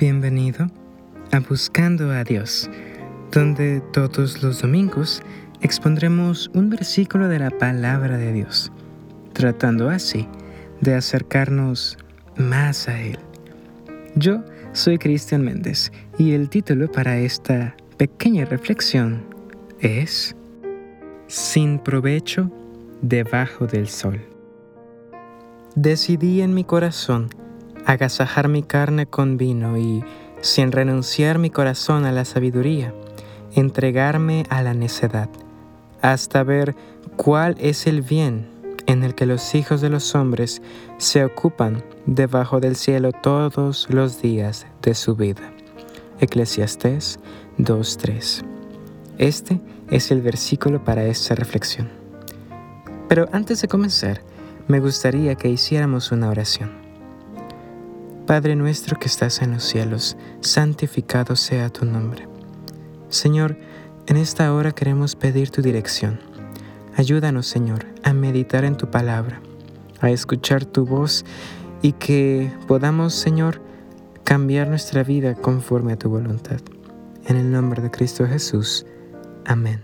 Bienvenido a Buscando a Dios, donde todos los domingos expondremos un versículo de la palabra de Dios, tratando así de acercarnos más a Él. Yo soy Cristian Méndez y el título para esta pequeña reflexión es Sin provecho debajo del sol. Decidí en mi corazón agasajar mi carne con vino y, sin renunciar mi corazón a la sabiduría, entregarme a la necedad, hasta ver cuál es el bien en el que los hijos de los hombres se ocupan debajo del cielo todos los días de su vida. Eclesiastés 2.3. Este es el versículo para esta reflexión. Pero antes de comenzar, me gustaría que hiciéramos una oración. Padre nuestro que estás en los cielos, santificado sea tu nombre. Señor, en esta hora queremos pedir tu dirección. Ayúdanos, Señor, a meditar en tu palabra, a escuchar tu voz y que podamos, Señor, cambiar nuestra vida conforme a tu voluntad. En el nombre de Cristo Jesús. Amén.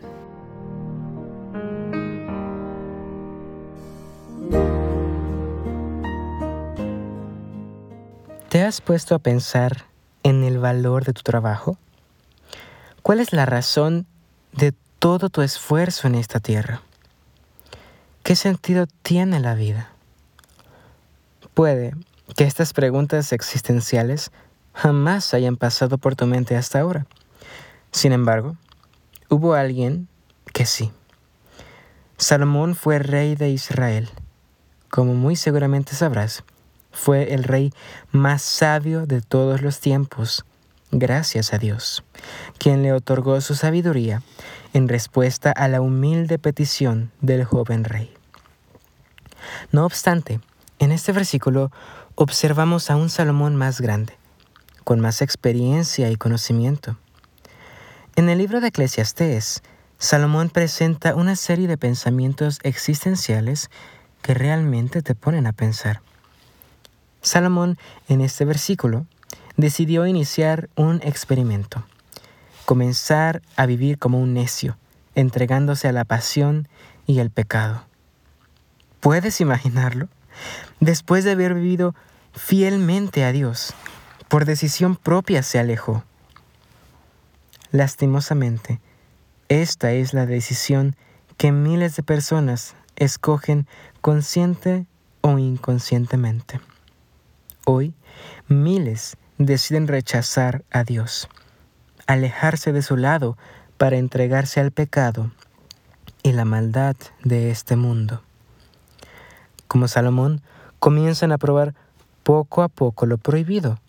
Has puesto a pensar en el valor de tu trabajo? ¿Cuál es la razón de todo tu esfuerzo en esta tierra? ¿Qué sentido tiene la vida? Puede que estas preguntas existenciales jamás hayan pasado por tu mente hasta ahora. Sin embargo, hubo alguien que sí. Salomón fue rey de Israel. Como muy seguramente sabrás, fue el rey más sabio de todos los tiempos, gracias a Dios, quien le otorgó su sabiduría en respuesta a la humilde petición del joven rey. No obstante, en este versículo observamos a un Salomón más grande, con más experiencia y conocimiento. En el libro de Eclesiastés, Salomón presenta una serie de pensamientos existenciales que realmente te ponen a pensar. Salomón, en este versículo, decidió iniciar un experimento, comenzar a vivir como un necio, entregándose a la pasión y el pecado. ¿Puedes imaginarlo? Después de haber vivido fielmente a Dios, por decisión propia se alejó. Lastimosamente, esta es la decisión que miles de personas escogen consciente o inconscientemente. Hoy, miles deciden rechazar a Dios, alejarse de su lado para entregarse al pecado y la maldad de este mundo. Como Salomón, comienzan a probar poco a poco lo prohibido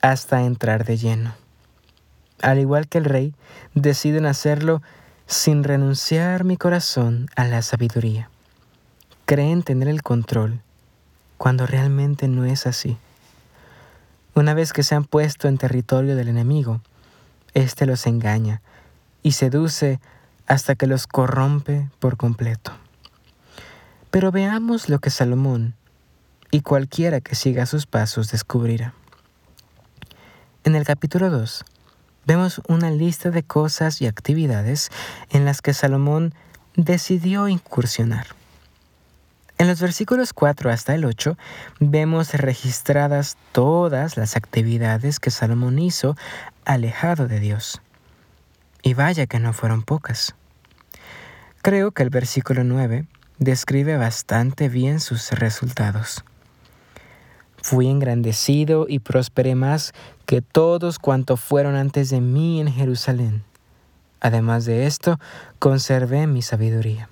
hasta entrar de lleno. Al igual que el rey, deciden hacerlo sin renunciar mi corazón a la sabiduría. Creen tener el control cuando realmente no es así. Una vez que se han puesto en territorio del enemigo, éste los engaña y seduce hasta que los corrompe por completo. Pero veamos lo que Salomón y cualquiera que siga sus pasos descubrirá. En el capítulo 2 vemos una lista de cosas y actividades en las que Salomón decidió incursionar. En los versículos 4 hasta el 8 vemos registradas todas las actividades que Salomón hizo alejado de Dios. Y vaya que no fueron pocas. Creo que el versículo 9 describe bastante bien sus resultados. Fui engrandecido y prosperé más que todos cuantos fueron antes de mí en Jerusalén. Además de esto, conservé mi sabiduría.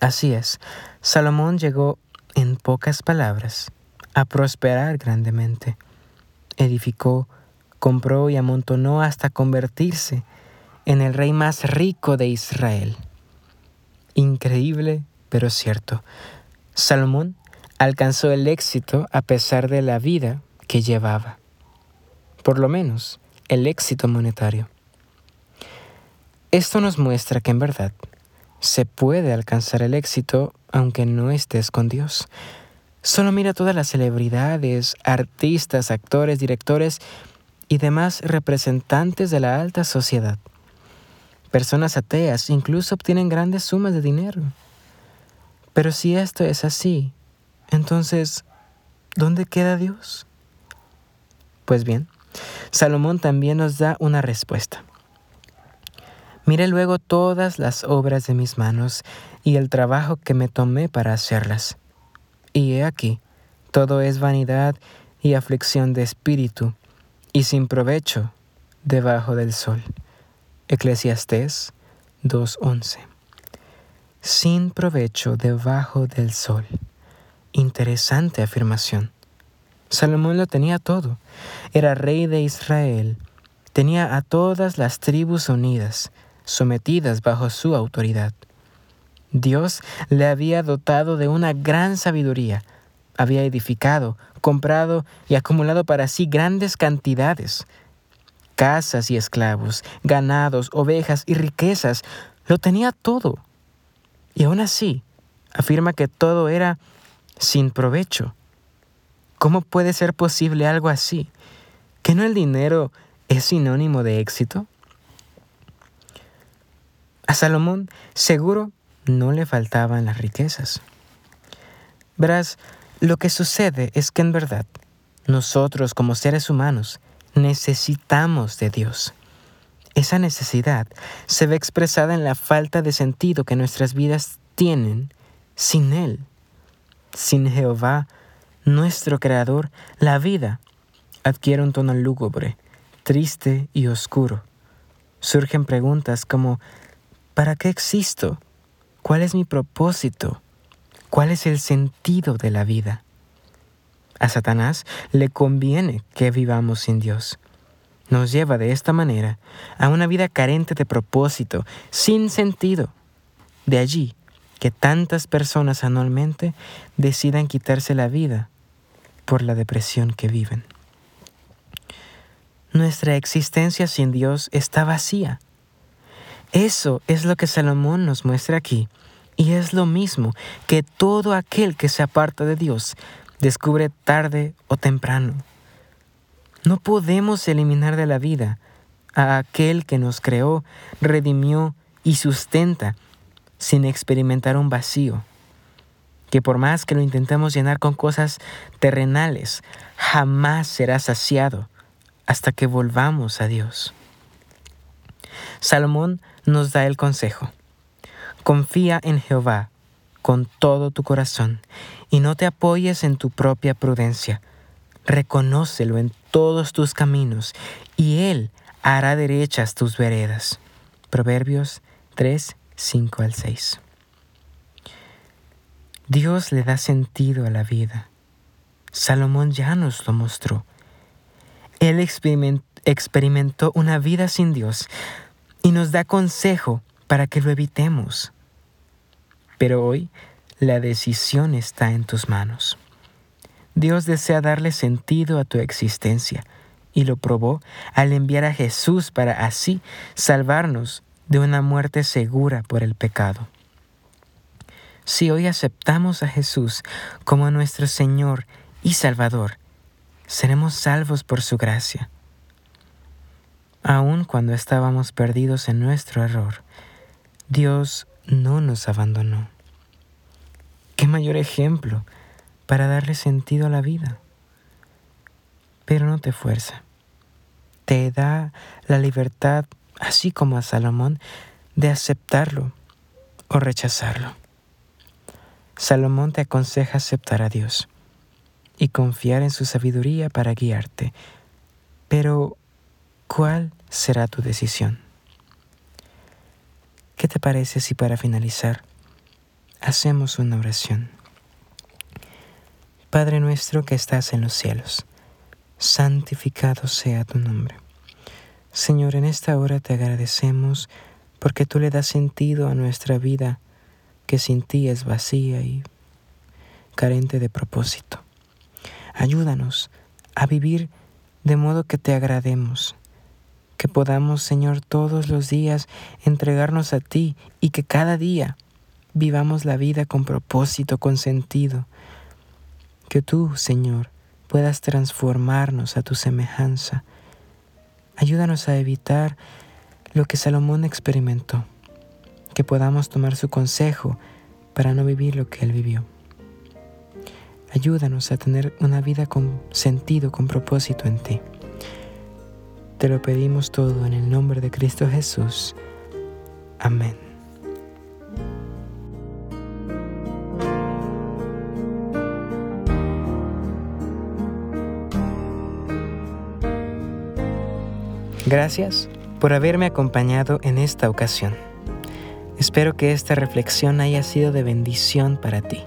Así es, Salomón llegó, en pocas palabras, a prosperar grandemente. Edificó, compró y amontonó hasta convertirse en el rey más rico de Israel. Increíble, pero cierto. Salomón alcanzó el éxito a pesar de la vida que llevaba. Por lo menos, el éxito monetario. Esto nos muestra que en verdad se puede alcanzar el éxito aunque no estés con Dios. Solo mira todas las celebridades, artistas, actores, directores y demás representantes de la alta sociedad. Personas ateas incluso obtienen grandes sumas de dinero. Pero si esto es así, entonces, ¿dónde queda Dios? Pues bien, Salomón también nos da una respuesta. Mire luego todas las obras de mis manos y el trabajo que me tomé para hacerlas. Y he aquí, todo es vanidad y aflicción de espíritu, y sin provecho debajo del sol. Eclesiastés 2.11. Sin provecho debajo del sol. Interesante afirmación. Salomón lo tenía todo. Era rey de Israel. Tenía a todas las tribus unidas, sometidas bajo su autoridad. Dios le había dotado de una gran sabiduría. Había edificado, comprado y acumulado para sí grandes cantidades. Casas y esclavos, ganados, ovejas y riquezas. Lo tenía todo. Y aún así, afirma que todo era sin provecho. ¿Cómo puede ser posible algo así? ¿Que no el dinero es sinónimo de éxito? A Salomón seguro no le faltaban las riquezas. Verás, lo que sucede es que en verdad nosotros como seres humanos necesitamos de Dios. Esa necesidad se ve expresada en la falta de sentido que nuestras vidas tienen sin Él. Sin Jehová, nuestro Creador, la vida adquiere un tono lúgubre, triste y oscuro. Surgen preguntas como ¿para qué existo? ¿Cuál es mi propósito? ¿Cuál es el sentido de la vida? A Satanás le conviene que vivamos sin Dios. Nos lleva de esta manera a una vida carente de propósito, sin sentido. De allí que tantas personas anualmente decidan quitarse la vida por la depresión que viven. Nuestra existencia sin Dios está vacía. Eso es lo que Salomón nos muestra aquí, y es lo mismo que todo aquel que se aparta de Dios descubre tarde o temprano. No podemos eliminar de la vida a aquel que nos creó, redimió y sustenta sin experimentar un vacío, que por más que lo intentemos llenar con cosas terrenales, jamás será saciado hasta que volvamos a Dios. Salomón nos da el consejo. Confía en Jehová con todo tu corazón y no te apoyes en tu propia prudencia. Reconócelo en todos tus caminos y Él hará derechas tus veredas. Proverbios 3, 5 al 6. Dios le da sentido a la vida. Salomón ya nos lo mostró. Él experimentó una vida sin Dios y nos da consejo para que lo evitemos. Pero hoy la decisión está en tus manos. Dios desea darle sentido a tu existencia y lo probó al enviar a Jesús para así salvarnos de una muerte segura por el pecado. Si hoy aceptamos a Jesús como nuestro Señor y Salvador, seremos salvos por su gracia. Aun cuando estábamos perdidos en nuestro error, Dios no nos abandonó. ¿Qué mayor ejemplo para darle sentido a la vida? Pero no te fuerza. Te da la libertad así como a Salomón, de aceptarlo o rechazarlo. Salomón te aconseja aceptar a Dios y confiar en su sabiduría para guiarte. Pero, ¿cuál será tu decisión? ¿Qué te parece si para finalizar hacemos una oración? Padre nuestro que estás en los cielos, santificado sea tu nombre Señor, en esta hora te agradecemos porque tú le das sentido a nuestra vida que sin ti es vacía y carente de propósito. Ayúdanos a vivir de modo que te agrademos, que podamos, Señor, todos los días entregarnos a ti y que cada día vivamos la vida con propósito, con sentido, Que tú, Señor, puedas transformarnos a tu semejanza. Ayúdanos a evitar lo que Salomón experimentó, que podamos tomar su consejo para no vivir lo que él vivió. Ayúdanos a tener una vida con sentido, con propósito en ti. Te lo pedimos todo en el nombre de Cristo Jesús. Amén. Gracias por haberme acompañado en esta ocasión. Espero que esta reflexión haya sido de bendición para ti.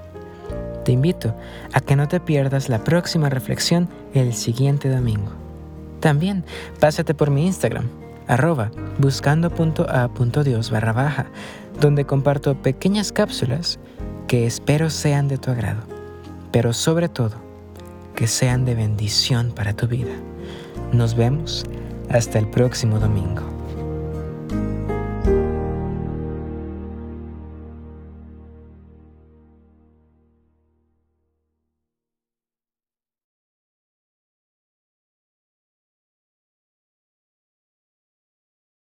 Te invito a que no te pierdas la próxima reflexión el siguiente domingo. También pásate por mi Instagram, arroba buscando.a.dios barra baja, donde comparto pequeñas cápsulas que espero sean de tu agrado, pero sobre todo que sean de bendición para tu vida. Nos vemos hasta el próximo domingo.